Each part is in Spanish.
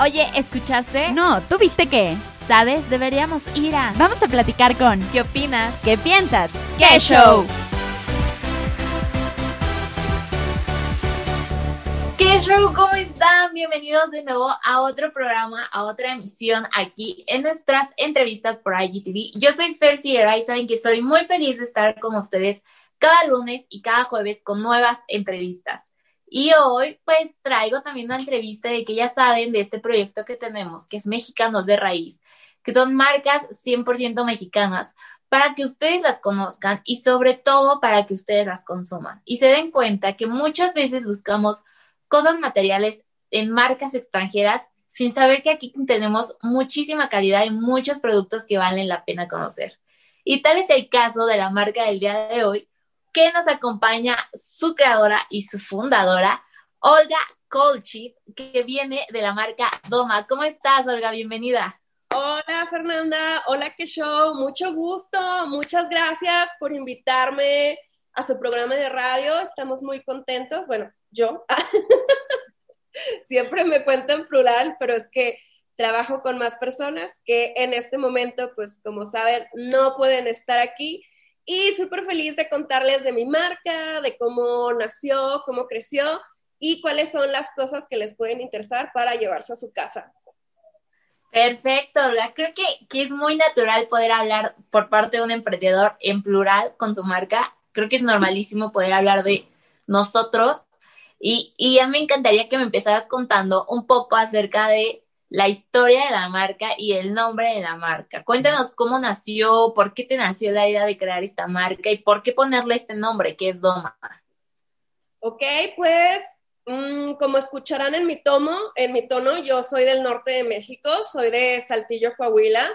Oye, ¿escuchaste? No, ¿tú viste qué? ¿Sabes? Deberíamos ir a... Vamos a platicar con... ¿Qué opinas? ¿Qué piensas? ¡Qué show! ¿Qué show? ¿Cómo están? Bienvenidos de nuevo a otro programa, a otra emisión aquí en nuestras entrevistas por IGTV. Yo soy Fer Fiera y saben que soy muy feliz de estar con ustedes cada lunes y cada jueves con nuevas entrevistas. Y hoy pues traigo también una entrevista de que ya saben de este proyecto que tenemos, que es Mexicanos de Raíz, que son marcas 100% mexicanas, para que ustedes las conozcan y sobre todo para que ustedes las consuman y se den cuenta que muchas veces buscamos cosas materiales en marcas extranjeras sin saber que aquí tenemos muchísima calidad y muchos productos que valen la pena conocer. Y tal es el caso de la marca del día de hoy, que nos acompaña su creadora y su fundadora, Olga Colchi, que viene de la marca Doma. ¿Cómo estás, Olga? Bienvenida. Hola Fernanda, hola qué show, mucho gusto, muchas gracias por invitarme a su programa de radio, estamos muy contentos, bueno, yo. Siempre me cuento en plural, pero es que trabajo con más personas que en este momento, pues como saben, no pueden estar aquí y súper feliz de contarles de mi marca, de cómo nació, cómo creció y cuáles son las cosas que les pueden interesar para llevarse a su casa. Perfecto, creo que, que es muy natural poder hablar por parte de un emprendedor en plural con su marca. Creo que es normalísimo poder hablar de nosotros y, y a mí me encantaría que me empezaras contando un poco acerca de la historia de la marca y el nombre de la marca. Cuéntanos cómo nació, por qué te nació la idea de crear esta marca y por qué ponerle este nombre que es Doma. Ok, pues mm, como escucharán en mi tomo, en mi tono, yo soy del norte de México, soy de Saltillo, Coahuila.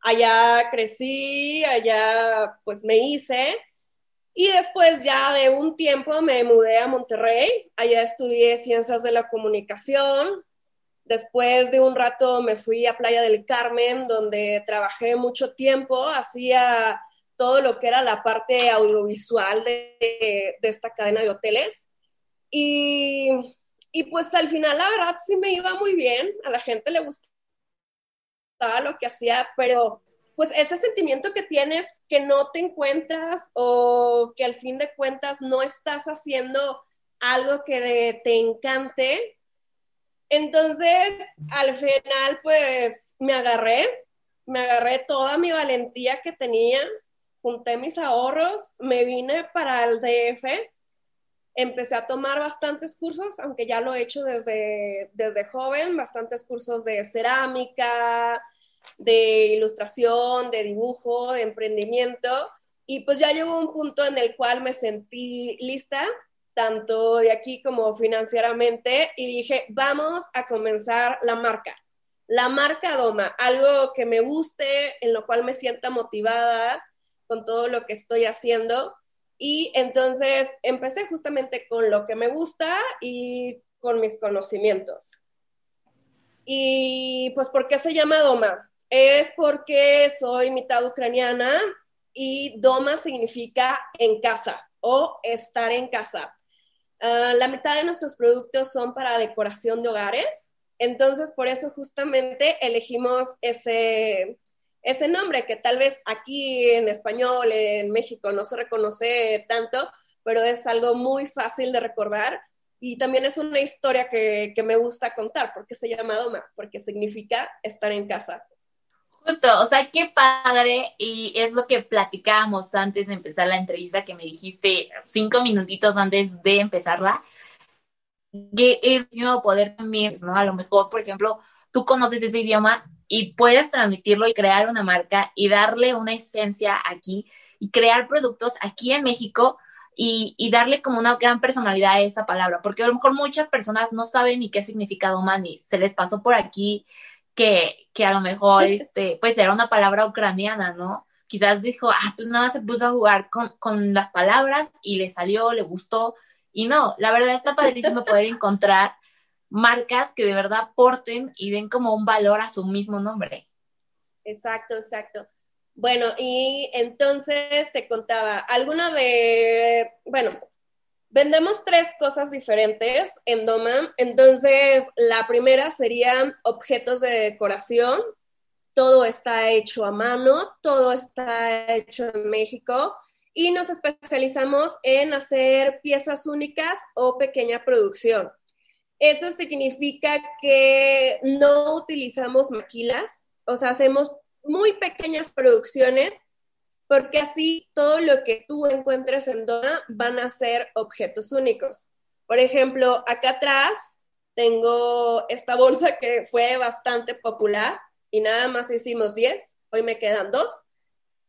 Allá crecí, allá pues me hice. Y después ya de un tiempo me mudé a Monterrey, allá estudié ciencias de la comunicación, Después de un rato me fui a Playa del Carmen, donde trabajé mucho tiempo, hacía todo lo que era la parte audiovisual de, esta cadena de hoteles. Y, y, pues al final, la verdad, sí me iba muy bien, a la gente le gustaba lo que hacía, pero pues ese sentimiento que tienes que no te encuentras o que al fin de cuentas no estás haciendo algo que te encante, entonces, al final, pues me agarré, me agarré toda mi valentía que tenía, junté mis ahorros, me vine para el DF, empecé a tomar bastantes cursos, aunque ya lo he hecho desde, desde joven, bastantes cursos de cerámica, de ilustración, de dibujo, de emprendimiento. Y pues ya llegó un punto en el cual me sentí lista tanto de aquí como financieramente, y dije, vamos a comenzar la marca. La marca Doma, algo que me guste, en lo cual me sienta motivada con todo lo que estoy haciendo. Y entonces empecé justamente con lo que me gusta y con mis conocimientos. Y pues, ¿por qué se llama Doma? Es porque soy mitad ucraniana y Doma significa en casa o estar en casa. Ah, la mitad de nuestros productos son para decoración de hogares, entonces por eso justamente elegimos ese, ese nombre que tal vez aquí en español, en México, no se reconoce tanto, pero es algo muy fácil de recordar y también es una historia que, que me gusta contar porque se llama Doma, porque significa estar en casa. Justo, o sea, qué padre, y es lo que platicábamos antes de empezar la entrevista que me dijiste cinco minutitos antes de empezarla, que es poder también, ¿no? A lo mejor, por ejemplo, tú conoces ese idioma y puedes transmitirlo y crear una marca y darle una esencia aquí y crear productos aquí en México y, y, darle como una gran personalidad a esa palabra, porque a lo mejor muchas personas no saben ni qué significa Domani, se les pasó por aquí que, a lo mejor, este, pues era una palabra ucraniana, ¿no? Quizás dijo, ah, pues nada más se puso a jugar con, con las palabras y le salió, le gustó. Y no, la verdad está padrísimo poder encontrar marcas que de verdad aporten y den como un valor a su mismo nombre. Exacto, exacto. Bueno, y entonces te contaba, alguna de, bueno, Vendemos tres cosas diferentes en Doma. Entonces, la primera serían objetos de decoración. Todo está hecho a mano, todo está hecho en México y nos especializamos en hacer piezas únicas o pequeña producción. Eso significa que no utilizamos maquilas, o sea, hacemos muy pequeñas producciones porque así todo lo que tú encuentres en Dona van a ser objetos únicos. Por ejemplo, acá atrás tengo esta bolsa que fue bastante popular y nada más hicimos 10, hoy me quedan dos.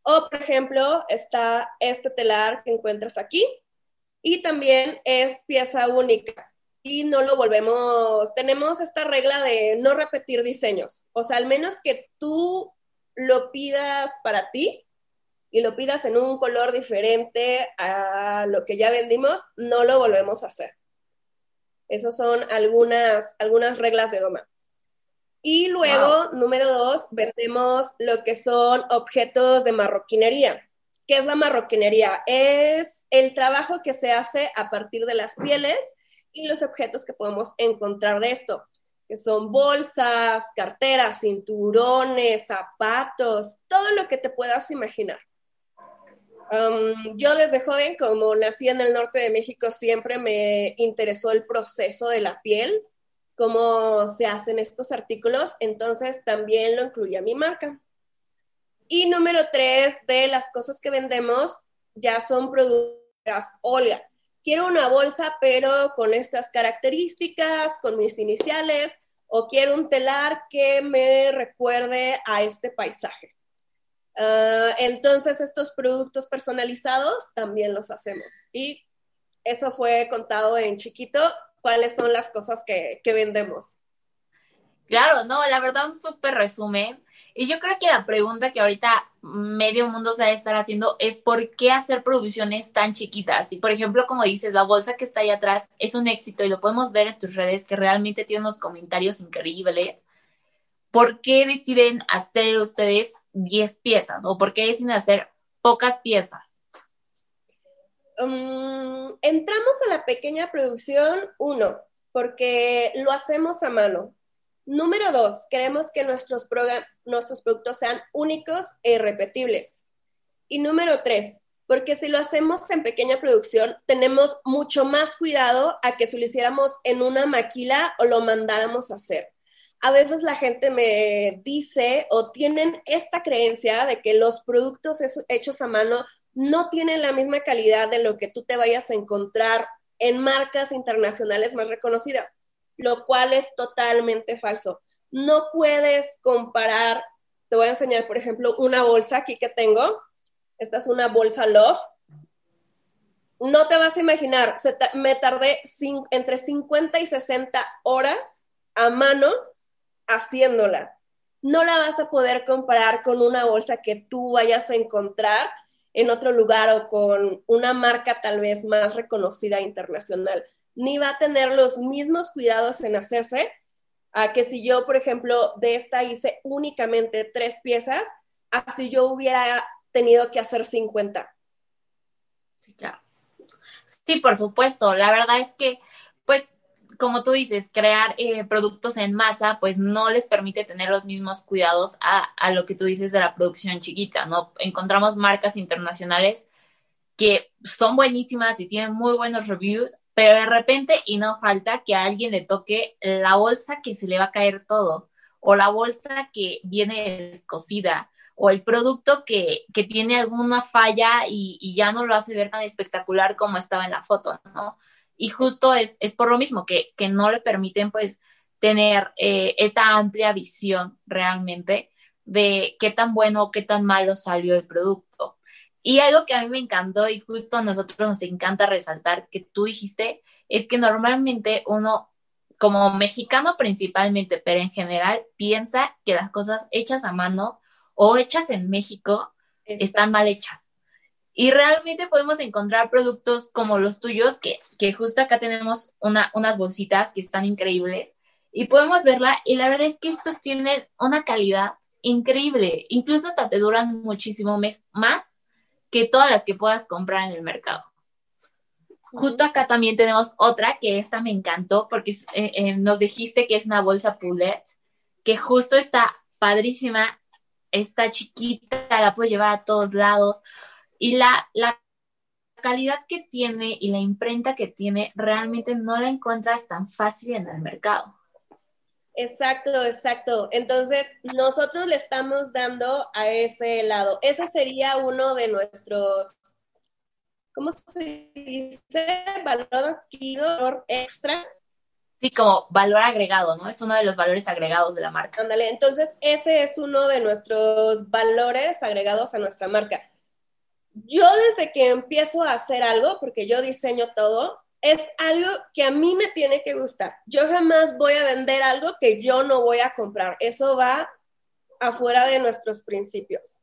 O, por ejemplo, está este telar que encuentras aquí y también es pieza única y no lo volvemos, tenemos esta regla de no repetir diseños, o sea, al menos que tú lo pidas para ti, y lo pidas en un color diferente a lo que ya vendimos, no lo volvemos a hacer. Esas son algunas, algunas reglas de Doma. Y luego, número dos, vendemos lo que son objetos de marroquinería. ¿Qué es la marroquinería? Es el trabajo que se hace a partir de las pieles y los objetos que podemos encontrar de esto, que son bolsas, carteras, cinturones, zapatos, todo lo que te puedas imaginar yo desde joven, como nací en el norte de México, siempre me interesó el proceso de la piel, cómo se hacen estos artículos, entonces también lo incluí a mi marca. Y número tres, de las cosas que vendemos ya son productos Olga. Quiero una bolsa, pero con estas características, con mis iniciales, o quiero un telar que me recuerde a este paisaje. Ah, entonces, estos productos personalizados también los hacemos. Y eso fue contado en chiquito, cuáles son las cosas que, que vendemos. Claro, no, la verdad, un súper resumen. Y yo creo que la pregunta que ahorita medio mundo se a estar haciendo es por qué hacer producciones tan chiquitas. Y por ejemplo, como dices, la bolsa que está ahí atrás es un éxito y lo podemos ver en tus redes que realmente tiene unos comentarios increíbles. ¿por qué deciden hacer ustedes 10 piezas o por qué deciden hacer pocas piezas? Um, entramos a la pequeña producción, uno, porque lo hacemos a mano. Número dos, queremos que nuestros, nuestros productos sean únicos e irrepetibles. Y número tres, porque si lo hacemos en pequeña producción, tenemos mucho más cuidado a que si lo hiciéramos en una maquila o lo mandáramos a hacer a veces la gente me dice o tienen esta creencia de que los productos hechos a mano no tienen la misma calidad de lo que tú te vayas a encontrar en marcas internacionales más reconocidas, lo cual es totalmente falso. No puedes comparar, te voy a enseñar, por ejemplo, una bolsa aquí que tengo. Esta es una bolsa Love. No te vas a imaginar, me tardé entre 50 y 60 horas a mano haciéndola. No la vas a poder comparar con una bolsa que tú vayas a encontrar en otro lugar o con una marca tal vez más reconocida internacional. Ni va a tener los mismos cuidados en hacerse a que si yo, por ejemplo, de esta hice únicamente tres piezas, así yo hubiera tenido que hacer 50. Sí, por supuesto. La verdad es que, pues, como tú dices, crear eh, productos en masa, pues no les permite tener los mismos cuidados a, a, lo que tú dices de la producción chiquita, ¿no? Encontramos marcas internacionales que son buenísimas y tienen muy buenos reviews, pero de repente y no falta que a alguien le toque la bolsa que se le va a caer todo, o la bolsa que viene descosida, o el producto que, que tiene alguna falla y, y ya no lo hace ver tan espectacular como estaba en la foto, ¿no? Y justo es, es por lo mismo que, que no le permiten pues tener eh, esta amplia visión realmente de qué tan bueno o qué tan malo salió el producto. Y algo que a mí me encantó y justo a nosotros nos encanta resaltar que tú dijiste es que normalmente uno, como mexicano principalmente, pero en general, piensa que las cosas hechas a mano o hechas en México están mal hechas. Y realmente podemos encontrar productos como los tuyos, que, que justo acá tenemos una, unas bolsitas que están increíbles y podemos verla y la verdad es que estos tienen una calidad increíble, incluso te duran muchísimo más que todas las que puedas comprar en el mercado. Justo acá también tenemos otra que esta me encantó porque eh, eh, nos dijiste que es una bolsa poulet, que justo está padrísima, está chiquita, la puedes llevar a todos lados y la, la calidad que tiene y la imprenta que tiene realmente no la encuentras tan fácil en el mercado. Exacto, exacto. Entonces, nosotros le estamos dando a ese lado. Ese sería uno de nuestros ¿cómo se dice? Valor adquirido extra. Sí, como valor agregado, ¿no? Es uno de los valores agregados de la marca. Ándale, entonces ese es uno de nuestros valores agregados a nuestra marca. Yo desde que empiezo a hacer algo, porque yo diseño todo, es algo que a mí me tiene que gustar. Yo jamás voy a vender algo que yo no voy a comprar. Eso va afuera de nuestros principios.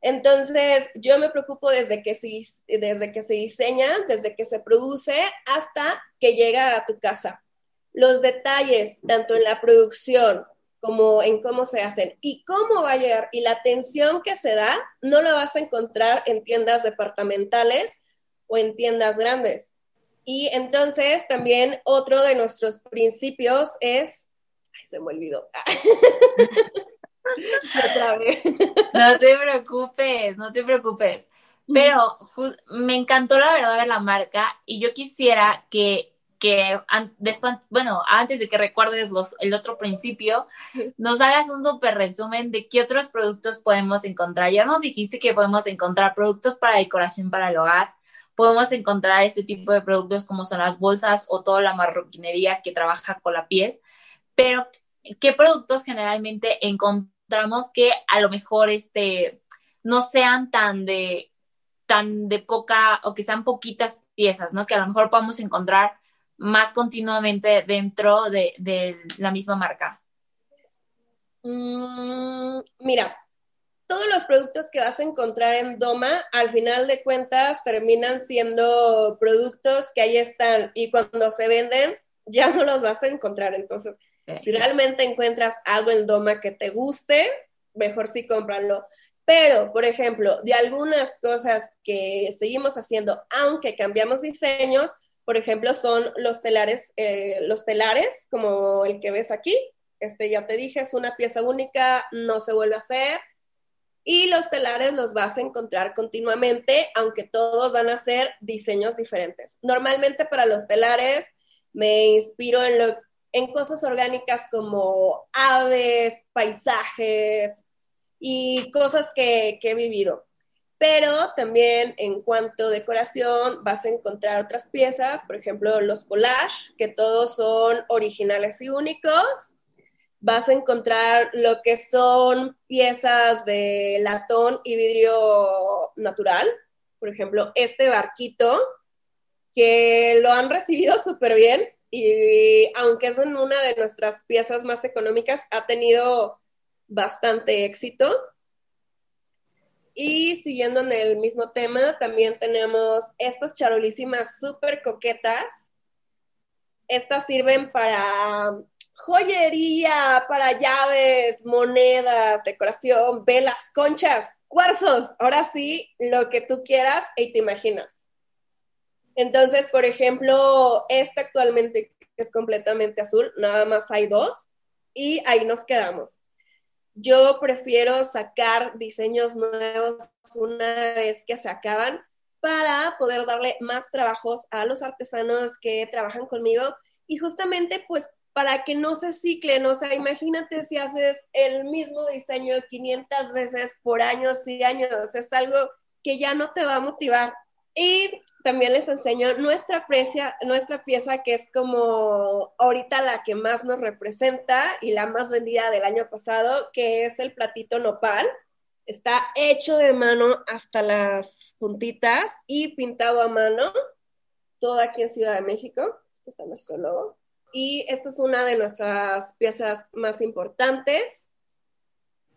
Entonces, yo me preocupo desde que, se, desde que se diseña, desde que se produce, hasta que llega a tu casa. Los detalles, tanto en la producción como en cómo se hacen y cómo va a llegar y la atención que se da, no la vas a encontrar en tiendas departamentales o en tiendas grandes. Y entonces también otro de nuestros principios es, ay, se me olvidó. No te preocupes, no te preocupes. Pero me encantó la verdad de la marca y yo quisiera que, que después, bueno, antes de que recuerdes los, el otro principio, nos hagas un súper resumen de qué otros productos podemos encontrar. Ya nos dijiste que podemos encontrar productos para decoración para el hogar, podemos encontrar este tipo de productos como son las bolsas o toda la marroquinería que trabaja con la piel, pero ¿qué productos generalmente encontramos? encontramos que a lo mejor este, no sean tan de, tan de poca o que sean poquitas piezas, ¿no? Que a lo mejor podamos encontrar más continuamente dentro de, la misma marca. Mm, mira, todos los productos que vas a encontrar en Doma, al final de cuentas, terminan siendo productos que ahí están y cuando se venden, ya no los vas a encontrar. Entonces, si realmente encuentras algo en Doma que te guste, mejor sí cómpralo. Pero, por ejemplo, de algunas cosas que seguimos haciendo, aunque cambiamos diseños, por ejemplo, son los telares, eh, los telares, como el que ves aquí. Este ya te dije, es una pieza única, no se vuelve a hacer. Y los telares los vas a encontrar continuamente, aunque todos van a ser diseños diferentes. Normalmente para los telares me inspiro en lo en cosas orgánicas como aves, paisajes y cosas que, he vivido. Pero también en cuanto a decoración vas a encontrar otras piezas, por ejemplo los collage, que todos son originales y únicos. Vas a encontrar lo que son piezas de latón y vidrio natural. Por ejemplo, este barquito, que lo han recibido súper bien y aunque es una de nuestras piezas más económicas, ha tenido bastante éxito. Y siguiendo en el mismo tema, también tenemos estas charolísimas súper coquetas. Estas sirven para joyería, para llaves, monedas, decoración, velas, conchas, cuarzos. Ahora sí, lo que tú quieras y te imaginas. Entonces, por ejemplo, esta actualmente es completamente azul, nada más hay dos y ahí nos quedamos. Yo prefiero sacar diseños nuevos una vez que se acaban para poder darle más trabajos a los artesanos que trabajan conmigo y justamente pues para que no se ciclen, o sea, imagínate si haces el mismo diseño 500 veces por años y años, es algo que ya no te va a motivar. Y también les enseño nuestra, nuestra pieza que es como ahorita la que más nos representa y la más vendida del año pasado, que es el platito nopal. Está hecho de mano hasta las puntitas y pintado a mano, todo aquí en Ciudad de México. Está nuestro logo. Y esta es una de nuestras piezas más importantes.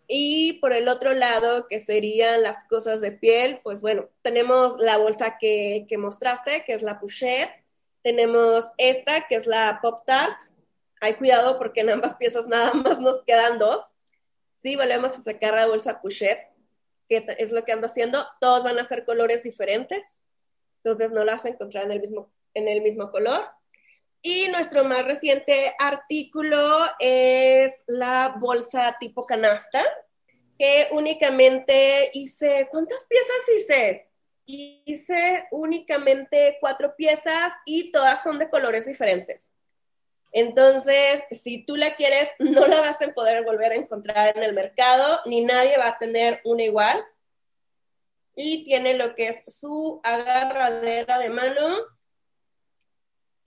Y por el otro lado, que serían las cosas de piel, pues bueno, tenemos la bolsa que, mostraste, que es la Pouchet. Tenemos esta, que es la Pop Tart. Hay cuidado porque en ambas piezas nada más nos quedan dos. Sí, volvemos a sacar la bolsa Pouchet, que es lo que ando haciendo. Todos van a ser colores diferentes. entonces no la vas a encontrar en el mismo, en el mismo color. Y nuestro más reciente artículo es la bolsa tipo canasta, que únicamente hice, ¿cuántas piezas hice? Hice únicamente cuatro piezas y todas son de colores diferentes. Entonces, si tú la quieres, no la vas a poder volver a encontrar en el mercado, ni nadie va a tener una igual. Y tiene lo que es su agarradera de mano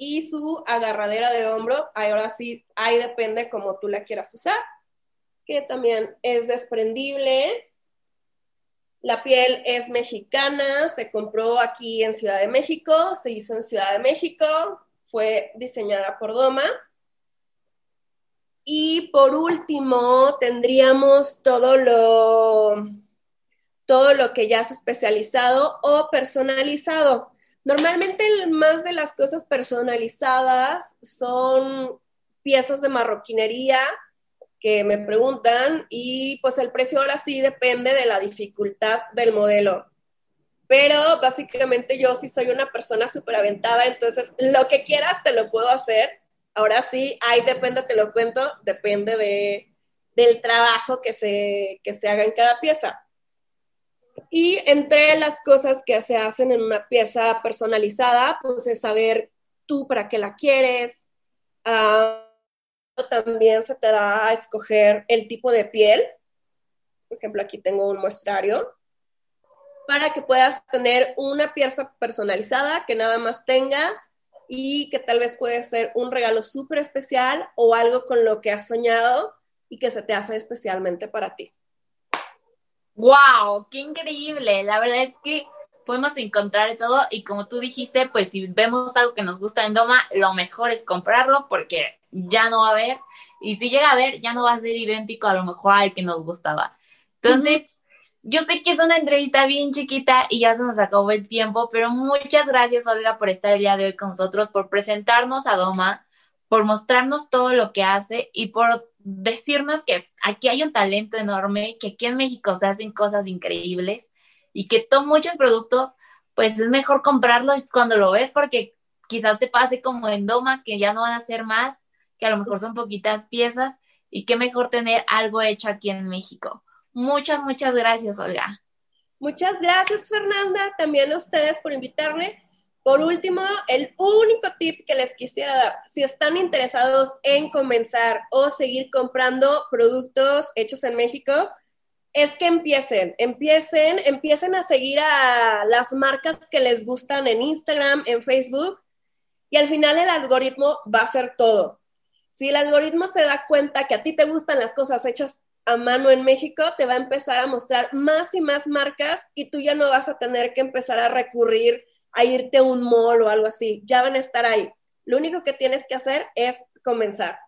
y su agarradera de hombro. Ahora sí, ahí depende cómo tú la quieras usar que también es desprendible. La piel es mexicana, se compró aquí en Ciudad de México, se hizo en Ciudad de México, fue diseñada por Doma. Y por último, tendríamos todo lo, todo lo que ya es especializado o personalizado. Normalmente más de las cosas personalizadas son piezas de marroquinería, que me preguntan y pues el precio ahora sí depende de la dificultad del modelo. Pero básicamente yo sí soy una persona súper aventada, entonces lo que quieras te lo puedo hacer. Ahora sí, ahí depende, te lo cuento, depende de, del trabajo que se, que se haga en cada pieza. Y entre las cosas que se hacen en una pieza personalizada, pues es saber tú para qué la quieres, uh, también se te da a escoger el tipo de piel. Por ejemplo, aquí tengo un muestrario para que puedas tener una pieza personalizada que nada más tenga y que tal vez puede ser un regalo súper especial o algo con lo que has soñado y que se te hace especialmente para ti. ¡Wow! ¡Qué increíble! La verdad es que podemos encontrar todo y como tú dijiste, pues si vemos algo que nos gusta en Doma, lo mejor es comprarlo porque ya no va a haber. Y si llega a ver, ya no va a ser idéntico a lo mejor al que nos gustaba. Entonces, yo sé que es una entrevista bien chiquita y ya se nos acabó el tiempo, pero muchas gracias, Olga, por estar el día de hoy con nosotros, por presentarnos a Doma, por mostrarnos todo lo que hace y por decirnos que aquí hay un talento enorme, que aquí en México se hacen cosas increíbles y que todos muchos productos, pues es mejor comprarlos cuando lo ves porque quizás te pase como en Doma, que ya no van a ser más que a lo mejor son poquitas piezas y qué mejor tener algo hecho aquí en México. Muchas, muchas gracias, Olga. Muchas gracias, Fernanda, también a ustedes por invitarme. Por último, el único tip que les quisiera dar, si están interesados en comenzar o seguir comprando productos hechos en México, es que empiecen, empiecen, empiecen a seguir a las marcas que les gustan en Instagram, en Facebook, y al final el algoritmo va a ser todo. Si el algoritmo se da cuenta que a ti te gustan las cosas hechas a mano en México, te va a empezar a mostrar más y más marcas y tú ya no vas a tener que empezar a recurrir a irte a un mall o algo así. Ya van a estar ahí. Lo único que tienes que hacer es comenzar.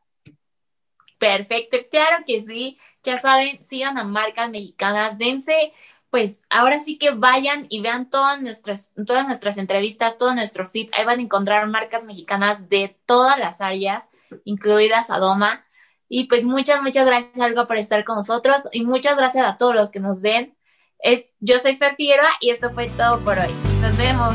Perfecto, claro que sí. Ya saben, sigan a marcas mexicanas, dense, pues ahora sí que vayan y vean todas nuestras, todas nuestras entrevistas, todo nuestro feed. Ahí van a encontrar marcas mexicanas de todas las áreas incluidas a Doma. Y pues muchas, muchas gracias, Algo, por estar con nosotros y muchas gracias a todos los que nos ven. Es, yo soy Fer Figueroa y esto fue todo por hoy. Nos vemos.